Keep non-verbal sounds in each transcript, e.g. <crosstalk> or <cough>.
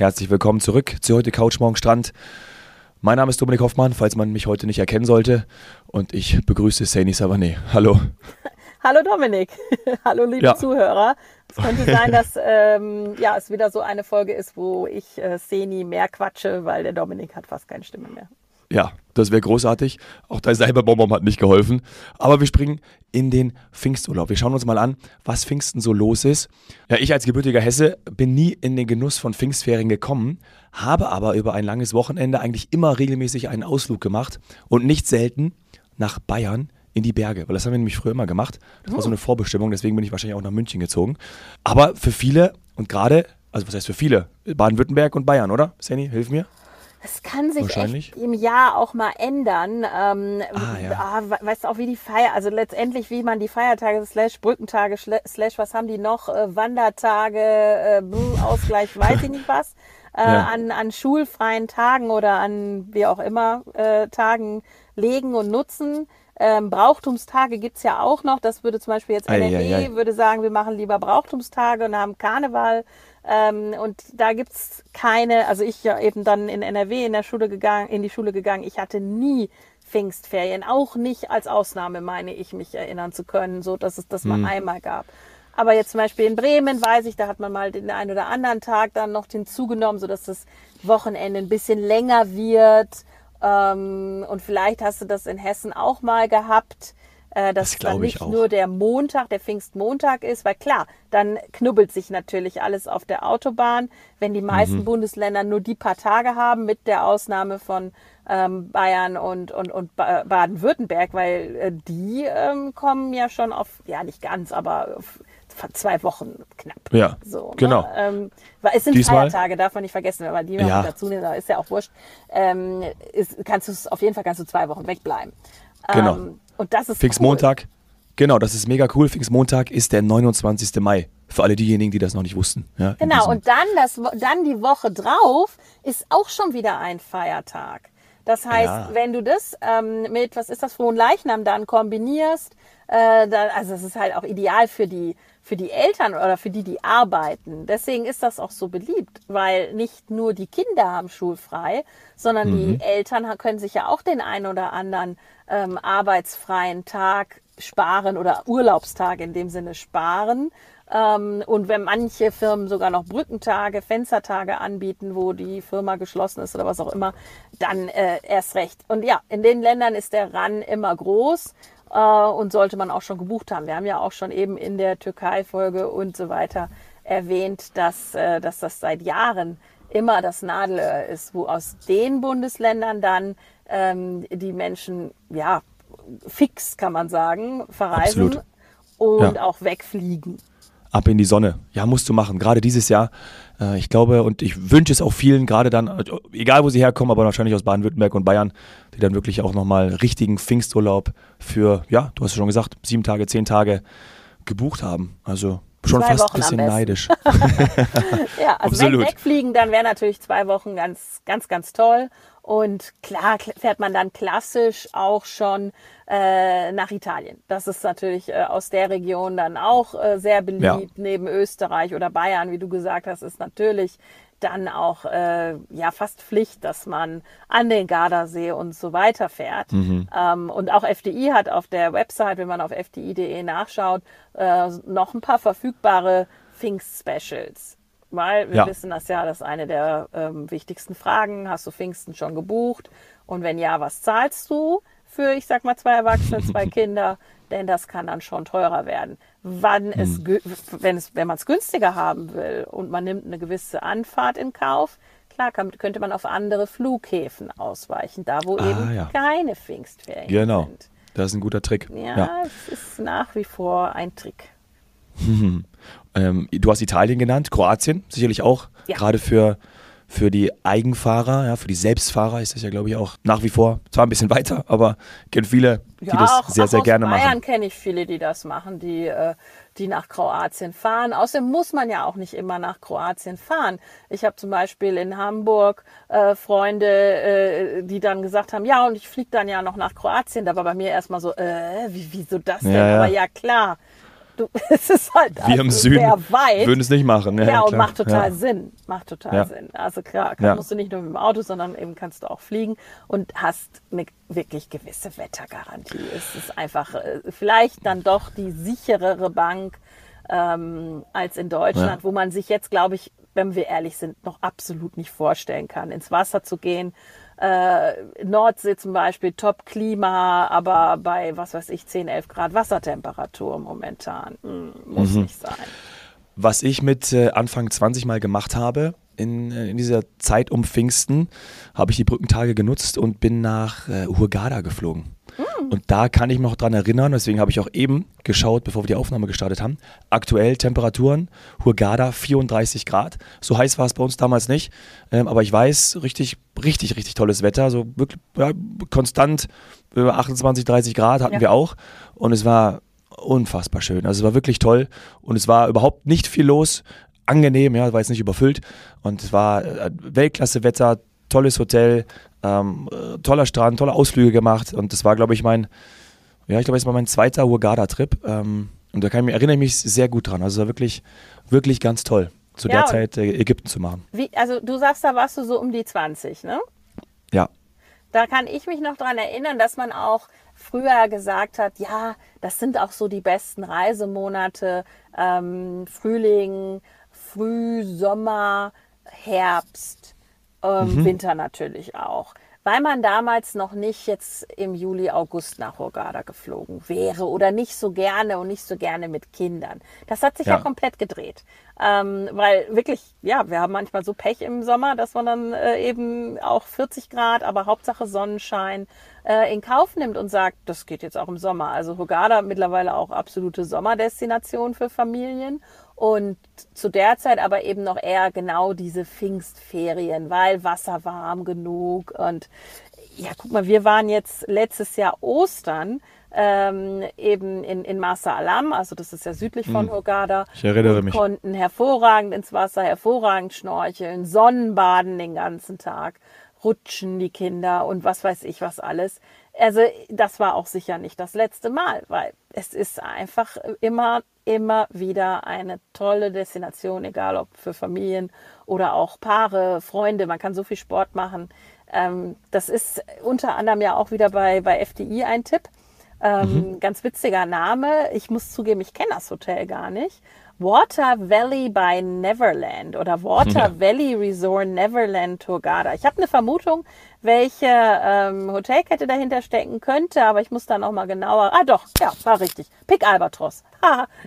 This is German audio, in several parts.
herzlich willkommen zurück zu heute Couch Morgen Strand. Mein Name ist Dominik Hoffmann, falls man mich heute nicht erkennen sollte. Und ich begrüße Saini Savané. Hallo. <laughs> Hallo Dominik. <laughs> Hallo liebe ja. Zuhörer. Es könnte sein, <laughs> dass ähm, ja, es wieder so eine Folge ist, wo ich äh, Seni mehr quatsche, weil der Dominik hat fast keine Stimme mehr. Ja, das wäre großartig. Auch dein Cyberbomber hat nicht geholfen. Aber wir springen in den Pfingsturlaub. Wir schauen uns mal an, was Pfingsten so los ist. Ja, ich als gebürtiger Hesse bin nie in den Genuss von Pfingstferien gekommen, habe aber über ein langes Wochenende eigentlich immer regelmäßig einen Ausflug gemacht und nicht selten nach Bayern in die Berge, weil das haben wir nämlich früher immer gemacht. Das war so eine Vorbestimmung, deswegen bin ich wahrscheinlich auch nach München gezogen. Aber für viele und gerade, also was heißt für viele, Baden-Württemberg und Bayern, oder? Sandy, hilf mir. Das kann sich echt im Jahr auch mal ändern. Ähm, ah, ja. ah, weißt du auch, wie die Feier, also letztendlich, wie man die Feiertage slash Brückentage slash, was haben die noch, äh, Wandertage, äh, Ausgleich, <laughs> weiß ich nicht was, äh, ja. an, an schulfreien Tagen oder an wie auch immer äh, Tagen legen und nutzen. Ähm, Brauchtumstage gibt's ja auch noch. Das würde zum Beispiel jetzt NRW, würde sagen, wir machen lieber Brauchtumstage und haben Karneval. Ähm, und da gibt's keine, also ich ja eben dann in NRW in der Schule gegangen, in die Schule gegangen, ich hatte nie Pfingstferien, auch nicht als Ausnahme, meine ich, mich erinnern zu können, so dass es das mhm. mal einmal gab. Aber jetzt zum Beispiel in Bremen weiß ich, da hat man mal den einen oder anderen Tag dann noch hinzugenommen, so dass das Wochenende ein bisschen länger wird. Ähm, und vielleicht hast du das in Hessen auch mal gehabt äh, dass das dann nicht nur der Montag, der Pfingstmontag ist, weil klar, dann knubbelt sich natürlich alles auf der Autobahn. Wenn die meisten mhm. Bundesländer nur die paar Tage haben, mit der Ausnahme von ähm, Bayern und, und, und Baden-Württemberg, weil äh, die ähm, kommen ja schon auf, ja nicht ganz, aber auf zwei Wochen knapp. Ja, so, ne? genau. Ne? Ähm, es sind Diesmal, Feiertage, darf man nicht vergessen, wenn man die ja. dazu nimmt, ist ja auch wurscht. Ähm, ist, kannst du auf jeden Fall kannst du zwei Wochen wegbleiben. Genau. Ähm, und das ist Pfingstmontag. Cool. Genau, das ist mega cool. Pfingstmontag ist der 29. Mai. Für alle diejenigen, die das noch nicht wussten. Ja, genau, und dann, das, dann die Woche drauf ist auch schon wieder ein Feiertag. Das heißt, ja. wenn du das ähm, mit, was ist das, Frohen Leichnam dann kombinierst, äh, dann, also es ist halt auch ideal für die, für die Eltern oder für die, die arbeiten. Deswegen ist das auch so beliebt, weil nicht nur die Kinder haben schulfrei, sondern mhm. die Eltern können sich ja auch den einen oder anderen ähm, arbeitsfreien Tag sparen oder Urlaubstag in dem Sinne sparen. Ähm, und wenn manche Firmen sogar noch Brückentage, Fenstertage anbieten, wo die Firma geschlossen ist oder was auch immer, dann äh, erst recht. Und ja, in den Ländern ist der RAN immer groß äh, und sollte man auch schon gebucht haben. Wir haben ja auch schon eben in der Türkei-Folge und so weiter erwähnt, dass, äh, dass das seit Jahren immer das Nadelöhr ist, wo aus den Bundesländern dann ähm, die Menschen, ja, fix kann man sagen, verreisen Absolut. und ja. auch wegfliegen. Ab in die Sonne. Ja, musst du machen. Gerade dieses Jahr. Äh, ich glaube und ich wünsche es auch vielen, gerade dann, äh, egal wo sie herkommen, aber wahrscheinlich aus Baden-Württemberg und Bayern, die dann wirklich auch nochmal richtigen Pfingsturlaub für, ja, du hast es schon gesagt, sieben Tage, zehn Tage gebucht haben. Also schon zwei fast Wochen ein bisschen neidisch. <laughs> ja, also Absolut. wenn wegfliegen, dann wäre natürlich zwei Wochen ganz, ganz, ganz toll. Und klar fährt man dann klassisch auch schon äh, nach Italien. Das ist natürlich äh, aus der Region dann auch äh, sehr beliebt. Ja. Neben Österreich oder Bayern, wie du gesagt hast, ist natürlich dann auch äh, ja fast Pflicht, dass man an den Gardasee und so weiter fährt. Mhm. Ähm, und auch FDI hat auf der Website, wenn man auf fdi.de nachschaut, äh, noch ein paar verfügbare Pfingst-Specials. Weil wir ja. wissen das ja, das ist eine der ähm, wichtigsten Fragen. Hast du Pfingsten schon gebucht? Und wenn ja, was zahlst du für, ich sag mal, zwei Erwachsene, zwei <laughs> Kinder? Denn das kann dann schon teurer werden. Wann hm. es, wenn es, wenn man es günstiger haben will und man nimmt eine gewisse Anfahrt in Kauf, klar kann, könnte man auf andere Flughäfen ausweichen, da wo ah, eben ja. keine Pfingstferien genau. sind. Genau, das ist ein guter Trick. Ja, ja, es ist nach wie vor ein Trick. <laughs> Ähm, du hast Italien genannt, Kroatien sicherlich auch, ja. gerade für, für die Eigenfahrer, ja, für die Selbstfahrer ist das ja, glaube ich, auch nach wie vor zwar ein bisschen weiter, aber kenne viele, die ja, das auch, sehr, sehr gerne Bayern machen. Bayern kenne ich viele, die das machen, die, äh, die nach Kroatien fahren. Außerdem muss man ja auch nicht immer nach Kroatien fahren. Ich habe zum Beispiel in Hamburg äh, Freunde, äh, die dann gesagt haben, ja, und ich fliege dann ja noch nach Kroatien. Da war bei mir erstmal so, äh, wie, wieso das denn? Ja. Aber ja, klar du, <laughs> es ist halt Wir also im Süden sehr weit. würden es nicht machen. Ja, ja und macht total ja. Sinn. Macht total ja. Sinn. Also klar, musst du nicht nur mit dem Auto, sondern eben kannst du auch fliegen und hast eine wirklich gewisse Wettergarantie. Es ist einfach äh, vielleicht dann doch die sicherere Bank ähm, als in Deutschland, wo man sich jetzt, glaube ich, wenn wir ehrlich sind, noch absolut nicht vorstellen kann, ins Wasser zu gehen äh, Nordsee zum Beispiel Top-Klima, aber bei, was weiß ich, 10, 11 Grad Wassertemperatur momentan. Hm, muss mhm. nicht sein. Was ich mit äh, Anfang 20 mal gemacht habe, in, äh, in, dieser Zeit um Pfingsten, habe ich die Brückentage genutzt und bin nach äh, Hurghada geflogen. Und da kann ich mich noch dran erinnern, deswegen habe ich auch eben geschaut, bevor wir die Aufnahme gestartet haben. Aktuell Temperaturen, Hurghada 34 Grad. So heiß war es bei uns damals nicht. Ähm, aber ich weiß, richtig, richtig, richtig tolles Wetter. So wirklich ja, konstant über 28, 30 Grad hatten ja. wir auch. Und es war unfassbar schön. Also es war wirklich toll. Und es war überhaupt nicht viel los. Angenehm, ja, war jetzt nicht überfüllt. Und es war äh, Weltklasse-Wetter, tolles Hotel, ähm, äh, toller Strand, tolle Ausflüge gemacht und das war, glaube ich, mein, ja, ich glaube, es war mein zweiter Hurghada-Trip ähm, und da kann ich mich, erinnere ich mich sehr gut dran. Also wirklich, wirklich ganz toll, zu ja, der Zeit äh, Ägypten zu machen. Wie, also du sagst, da warst du so um die 20, ne? Ja. Da kann ich mich noch daran erinnern, dass man auch früher gesagt hat, ja, das sind auch so die besten Reisemonate, ähm, Frühling, Frühsommer, Herbst ähm, mhm. Winter natürlich auch. Weil man damals noch nicht jetzt im Juli, August nach Hurghada geflogen wäre oder nicht so gerne und nicht so gerne mit Kindern. Das hat sich ja, ja komplett gedreht. Ähm, weil wirklich, ja, wir haben manchmal so Pech im Sommer, dass man dann äh, eben auch 40 Grad, aber Hauptsache Sonnenschein äh, in Kauf nimmt und sagt, das geht jetzt auch im Sommer. Also Hurghada mittlerweile auch absolute Sommerdestination für Familien. Und zu der Zeit aber eben noch eher genau diese Pfingstferien, weil Wasser warm genug. Und ja, guck mal, wir waren jetzt letztes Jahr Ostern ähm, eben in, in Masa Alam, also das ist ja südlich von hm. Hurghada. Ich erinnere mich. konnten hervorragend ins Wasser, hervorragend schnorcheln, Sonnenbaden den ganzen Tag, rutschen die Kinder und was weiß ich was alles. Also das war auch sicher nicht das letzte Mal, weil es ist einfach immer immer wieder eine tolle Destination, egal ob für Familien oder auch Paare, Freunde. Man kann so viel Sport machen. Ähm, das ist unter anderem ja auch wieder bei, bei FDI ein Tipp. Ähm, mhm. Ganz witziger Name. Ich muss zugeben, ich kenne das Hotel gar nicht. Water Valley by Neverland oder Water ja. Valley Resort Neverland Turgada. Ich habe eine Vermutung, welche ähm, Hotelkette dahinter stecken könnte, aber ich muss dann auch mal genauer. Ah doch, ja, war richtig. Pick Albatros.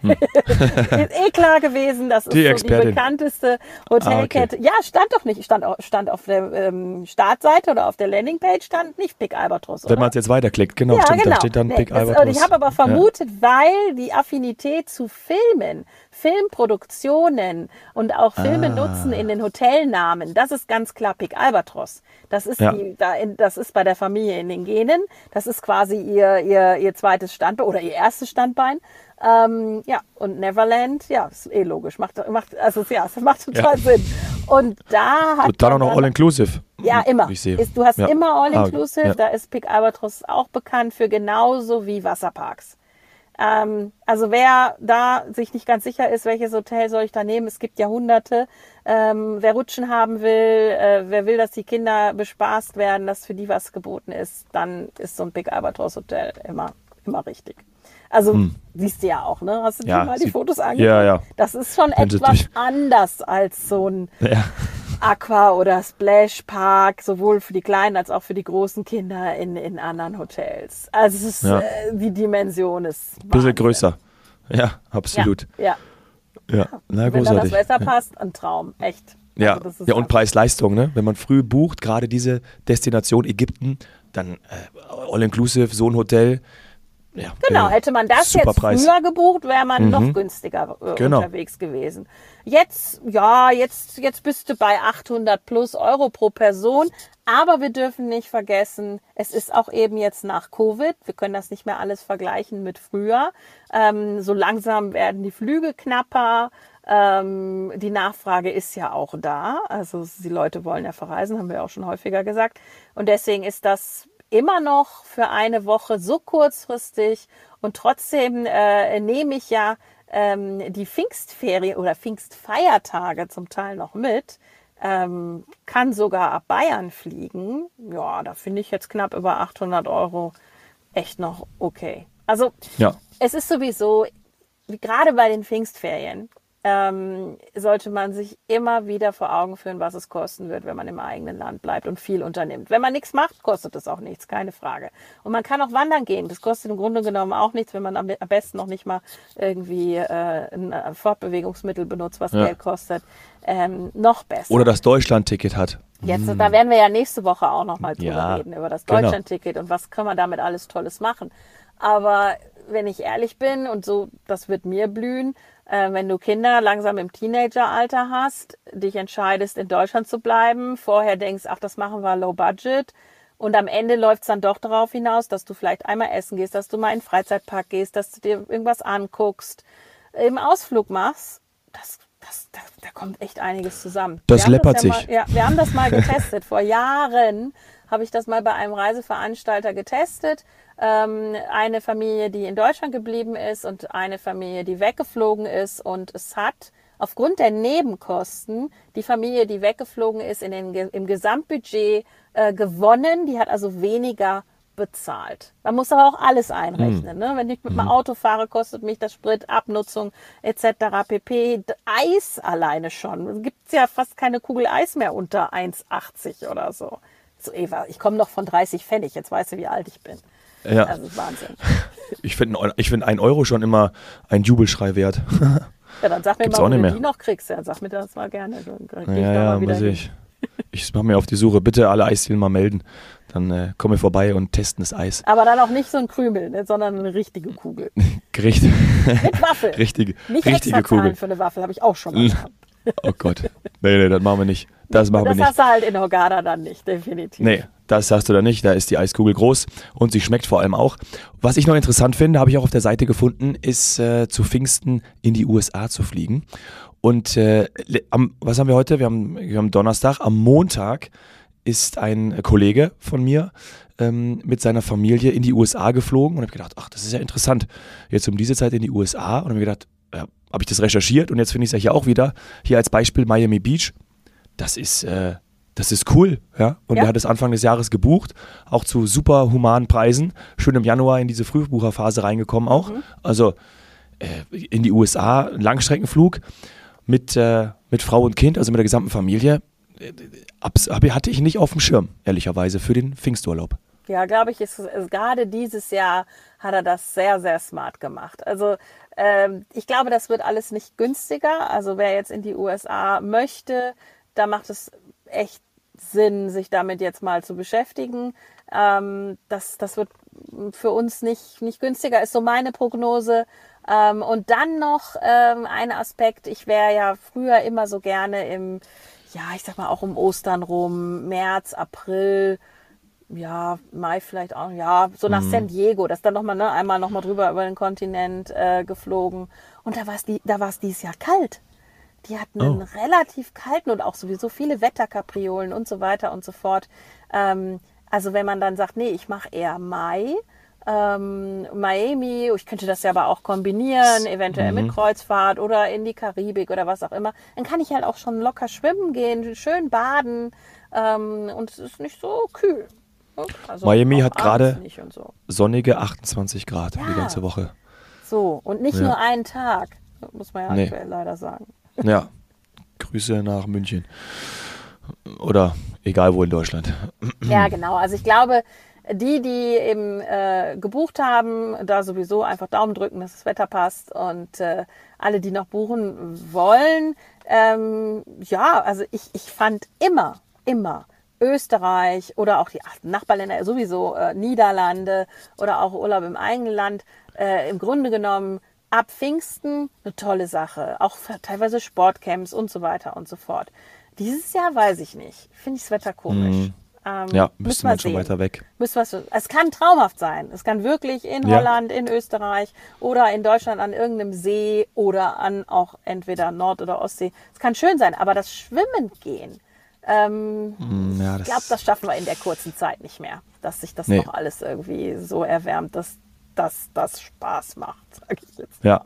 Hm. ist eh klar gewesen, das ist die, so die bekannteste Hotelkette. Ah, okay. Ja, stand doch nicht, stand, stand auf der ähm, Startseite oder auf der Landingpage stand nicht Pick Albatros. Wenn man es jetzt weiterklickt, genau, ja, stimmt, genau. da steht dann nee, Pick Albatros. Und ich habe aber vermutet, ja. weil die Affinität zu Filmen Filmproduktionen und auch Filme ah. nutzen in den Hotelnamen, das ist ganz klar Pick Albatros. Das ist, ja. die, das ist bei der Familie in den Genen. Das ist quasi ihr, ihr, ihr zweites Standbein oder ihr erstes Standbein. Ähm, ja, und Neverland, ja, ist eh logisch. Macht, macht, also ja, es macht total ja. Sinn. Und da hat. Und dann auch noch All-Inclusive. Ja, immer. Ich sehe. Ist, du hast ja. immer All-Inclusive. Ah, ja. Da ist Pick Albatros auch bekannt für genauso wie Wasserparks. Ähm, also wer da sich nicht ganz sicher ist, welches Hotel soll ich da nehmen, es gibt ja hunderte. Ähm, wer Rutschen haben will, äh, wer will, dass die Kinder bespaßt werden, dass für die was geboten ist, dann ist so ein Big Albatross Hotel immer, immer richtig. Also hm. Siehst du ja auch, ne? Hast du ja, dir mal die Fotos angeguckt? Ja, ja. Das ist schon etwas anders als so ein ja. Aqua- oder Splash-Park, sowohl für die kleinen als auch für die großen Kinder in, in anderen Hotels. Also es ist, ja. äh, die Dimension ist. Ein bisschen größer. Ja, absolut. Ja. ja. ja. Na, Wenn da das Wetter passt, ein Traum, echt. Ja, also ja und Preis-Leistung, ne? Wenn man früh bucht, gerade diese Destination Ägypten, dann äh, all-inclusive, so ein Hotel, ja, genau, hätte man das jetzt Preis. früher gebucht, wäre man mhm. noch günstiger äh, genau. unterwegs gewesen. Jetzt, ja, jetzt, jetzt bist du bei 800 plus Euro pro Person. Aber wir dürfen nicht vergessen, es ist auch eben jetzt nach Covid. Wir können das nicht mehr alles vergleichen mit früher. Ähm, so langsam werden die Flüge knapper. Ähm, die Nachfrage ist ja auch da. Also die Leute wollen ja verreisen, haben wir auch schon häufiger gesagt. Und deswegen ist das immer noch für eine Woche so kurzfristig und trotzdem äh, nehme ich ja ähm, die Pfingstferien oder Pfingstfeiertage zum Teil noch mit, ähm, kann sogar ab Bayern fliegen. Ja, da finde ich jetzt knapp über 800 Euro echt noch okay. Also ja. es ist sowieso, gerade bei den Pfingstferien, ähm, sollte man sich immer wieder vor Augen führen, was es kosten wird, wenn man im eigenen Land bleibt und viel unternimmt. Wenn man nichts macht, kostet es auch nichts, keine Frage. Und man kann auch wandern gehen. Das kostet im Grunde genommen auch nichts, wenn man am, besten noch nicht mal irgendwie äh, ein Fortbewegungsmittel benutzt, was ja. Geld kostet. Ähm, noch besser. Oder das Deutschland-Ticket hat. Jetzt, hm. da werden wir ja nächste Woche auch noch mal drüber ja, reden, über das genau. Deutschland-Ticket und was kann man damit alles Tolles machen. Aber wenn ich ehrlich bin und so, das wird mir blühen, äh, wenn du Kinder langsam im Teenageralter hast, dich entscheidest, in Deutschland zu bleiben, vorher denkst, ach, das machen wir low budget. Und am Ende läuft es dann doch darauf hinaus, dass du vielleicht einmal essen gehst, dass du mal in den Freizeitpark gehst, dass du dir irgendwas anguckst, im Ausflug machst. Das, das, da, da kommt echt einiges zusammen. Das läppert das ja sich. Mal, ja, wir haben das mal getestet. Vor Jahren habe ich das mal bei einem Reiseveranstalter getestet ähm, eine Familie, die in Deutschland geblieben ist und eine Familie, die weggeflogen ist. Und es hat aufgrund der Nebenkosten die Familie, die weggeflogen ist, in den, im Gesamtbudget äh, gewonnen. Die hat also weniger bezahlt. Man muss aber auch alles einrechnen. Mhm. Ne? Wenn ich mit dem hm. Auto fahre, kostet mich das Sprit, Abnutzung etc. pp. Eis alleine schon. Es gibt ja fast keine Kugel Eis mehr unter 1,80 oder so. So Eva, ich komme noch von 30 Pfennig. Jetzt weißt du, wie alt ich bin. Ja. Ist Wahnsinn. <laughs> Ich finde ich find ein Euro schon immer ein Jubelschrei wert. Ja, dann sag mir Gibt's mal, ob du die noch kriegst. Ja, sag mir das mal gerne. Dann ja, ja, mal muss ich. Ich mache mir auf die Suche. Bitte alle Eisdielen mal melden. Dann äh, kommen wir vorbei und testen das Eis. Aber dann auch nicht so ein Krümel, ne, sondern eine richtige Kugel. <laughs> Richtig. Mit Waffel. <laughs> Richtige, nicht richtige extra Kugel. für eine Waffel habe ich auch schon mal gehabt. <laughs> Oh Gott. Nee, nee, das machen wir nicht. Das machen das wir nicht. Das hast du halt in Hogada dann nicht, definitiv. Nee, das hast du da nicht. Da ist die Eiskugel groß und sie schmeckt vor allem auch. Was ich noch interessant finde, habe ich auch auf der Seite gefunden, ist äh, zu Pfingsten in die USA zu fliegen. Und äh, am, was haben wir heute? Wir haben, wir haben Donnerstag. Am Montag ist ein Kollege von mir ähm, mit seiner Familie in die USA geflogen und habe gedacht, ach, das ist ja interessant. Jetzt um diese Zeit in die USA und habe mir gedacht, ja, habe ich das recherchiert und jetzt finde ich es ja hier auch wieder. Hier als Beispiel Miami Beach. Das ist, äh, das ist cool, ja. Und ja. er hat es Anfang des Jahres gebucht, auch zu super humanen Preisen. Schön im Januar in diese Frühbucherphase reingekommen auch. Mhm. Also äh, in die USA, Langstreckenflug mit, äh, mit Frau und Kind, also mit der gesamten Familie. Äh, hatte ich nicht auf dem Schirm, ehrlicherweise, für den Pfingsturlaub. Ja, glaube ich, ist, ist, gerade dieses Jahr hat er das sehr, sehr smart gemacht. Also ähm, ich glaube, das wird alles nicht günstiger. Also wer jetzt in die USA möchte, da macht es echt Sinn, sich damit jetzt mal zu beschäftigen. Ähm, das, das wird für uns nicht, nicht günstiger, ist so meine Prognose. Ähm, und dann noch ähm, ein Aspekt, ich wäre ja früher immer so gerne im, ja, ich sag mal auch um Ostern rum, März, April, ja, Mai vielleicht auch, ja, so nach mhm. San Diego, das dann nochmal, ne, einmal nochmal drüber über den Kontinent äh, geflogen. Und da war es die, da war es dieses Jahr kalt. Die hatten oh. einen relativ kalten und auch sowieso viele Wetterkapriolen und so weiter und so fort. Ähm, also wenn man dann sagt, nee, ich mache eher Mai, ähm, Miami, ich könnte das ja aber auch kombinieren, eventuell mhm. mit Kreuzfahrt oder in die Karibik oder was auch immer, dann kann ich halt auch schon locker schwimmen gehen, schön baden ähm, und es ist nicht so kühl. Also Miami hat gerade so. sonnige 28 Grad ja. die ganze Woche. So, und nicht ja. nur einen Tag, muss man ja nee. aktuell leider sagen. Ja, Grüße nach München. Oder egal wo in Deutschland. Ja, genau. Also ich glaube, die, die eben äh, gebucht haben, da sowieso einfach Daumen drücken, dass das Wetter passt und äh, alle, die noch buchen wollen, ähm, ja, also ich, ich fand immer, immer Österreich oder auch die Nachbarländer sowieso, äh, Niederlande oder auch Urlaub im eigenen Land, äh, im Grunde genommen ab Pfingsten eine tolle Sache. Auch teilweise Sportcamps und so weiter und so fort. Dieses Jahr weiß ich nicht. Finde ich das Wetter komisch. Mhm. Ähm, ja, müsste man schon weiter weg. es kann traumhaft sein. Es kann wirklich in ja. Holland, in Österreich oder in Deutschland an irgendeinem See oder an auch entweder Nord- oder Ostsee. Es kann schön sein, aber das Schwimmen gehen, ähm, mm, ja, ich glaube, das schaffen wir in der kurzen Zeit nicht mehr, dass sich das nee. noch alles irgendwie so erwärmt, dass dass das Spaß macht, <laughs> sage ich jetzt. Ja.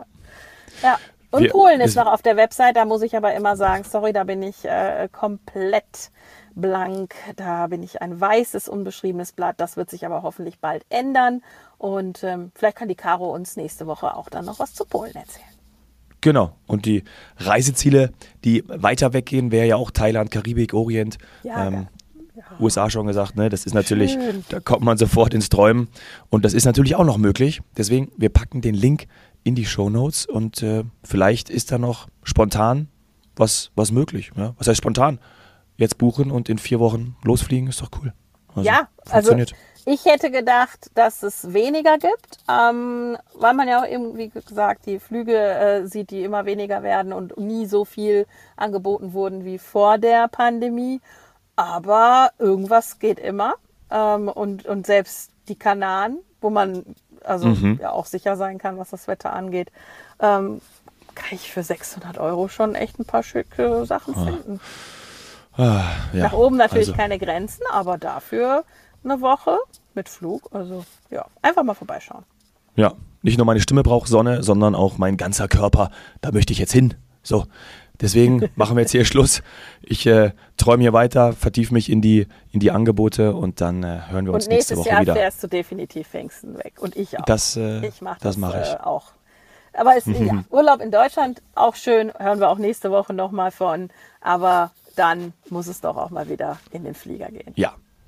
Ja. Und wir, Polen ist noch auf der Website, da muss ich aber immer sagen, sorry, da bin ich äh, komplett blank. Da bin ich ein weißes, unbeschriebenes Blatt. Das wird sich aber hoffentlich bald ändern. Und ähm, vielleicht kann die Caro uns nächste Woche auch dann noch was zu Polen erzählen. Genau. Und die Reiseziele, die weiter weggehen, wäre ja auch Thailand, Karibik, Orient. Ja, ähm, ja. USA schon gesagt, ne? Das ist natürlich, Schön. da kommt man sofort ins Träumen. Und das ist natürlich auch noch möglich. Deswegen, wir packen den Link in die Show Notes und äh, vielleicht ist da noch spontan was, was möglich. Ja? Was heißt spontan? Jetzt buchen und in vier Wochen losfliegen, ist doch cool. Also, ja, also ich hätte gedacht, dass es weniger gibt, ähm, weil man ja auch eben, wie gesagt, die Flüge äh, sieht, die immer weniger werden und nie so viel angeboten wurden wie vor der Pandemie. Aber irgendwas geht immer. Ähm, und, und selbst die Kanaren, wo man also mhm. ja auch sicher sein kann, was das Wetter angeht, ähm, kann ich für 600 Euro schon echt ein paar schicke Sachen ah. finden. Ah, ja. Nach oben natürlich also. keine Grenzen, aber dafür eine Woche mit Flug. Also ja, einfach mal vorbeischauen. Ja, nicht nur meine Stimme braucht Sonne, sondern auch mein ganzer Körper. Da möchte ich jetzt hin. So, deswegen <laughs> machen wir jetzt hier Schluss. Ich äh, träume hier weiter, vertiefe mich in die, in die Angebote und dann äh, hören wir uns nächste Woche Jahr wieder. nächstes Jahr fährst du definitiv Pfingsten weg und ich auch. Das, äh, ich mache das, das mach ich. Äh, auch. Aber es, ja, <laughs> Urlaub in Deutschland auch schön, hören wir auch nächste Woche nochmal von. Aber dann muss es doch auch mal wieder in den Flieger gehen. Ja,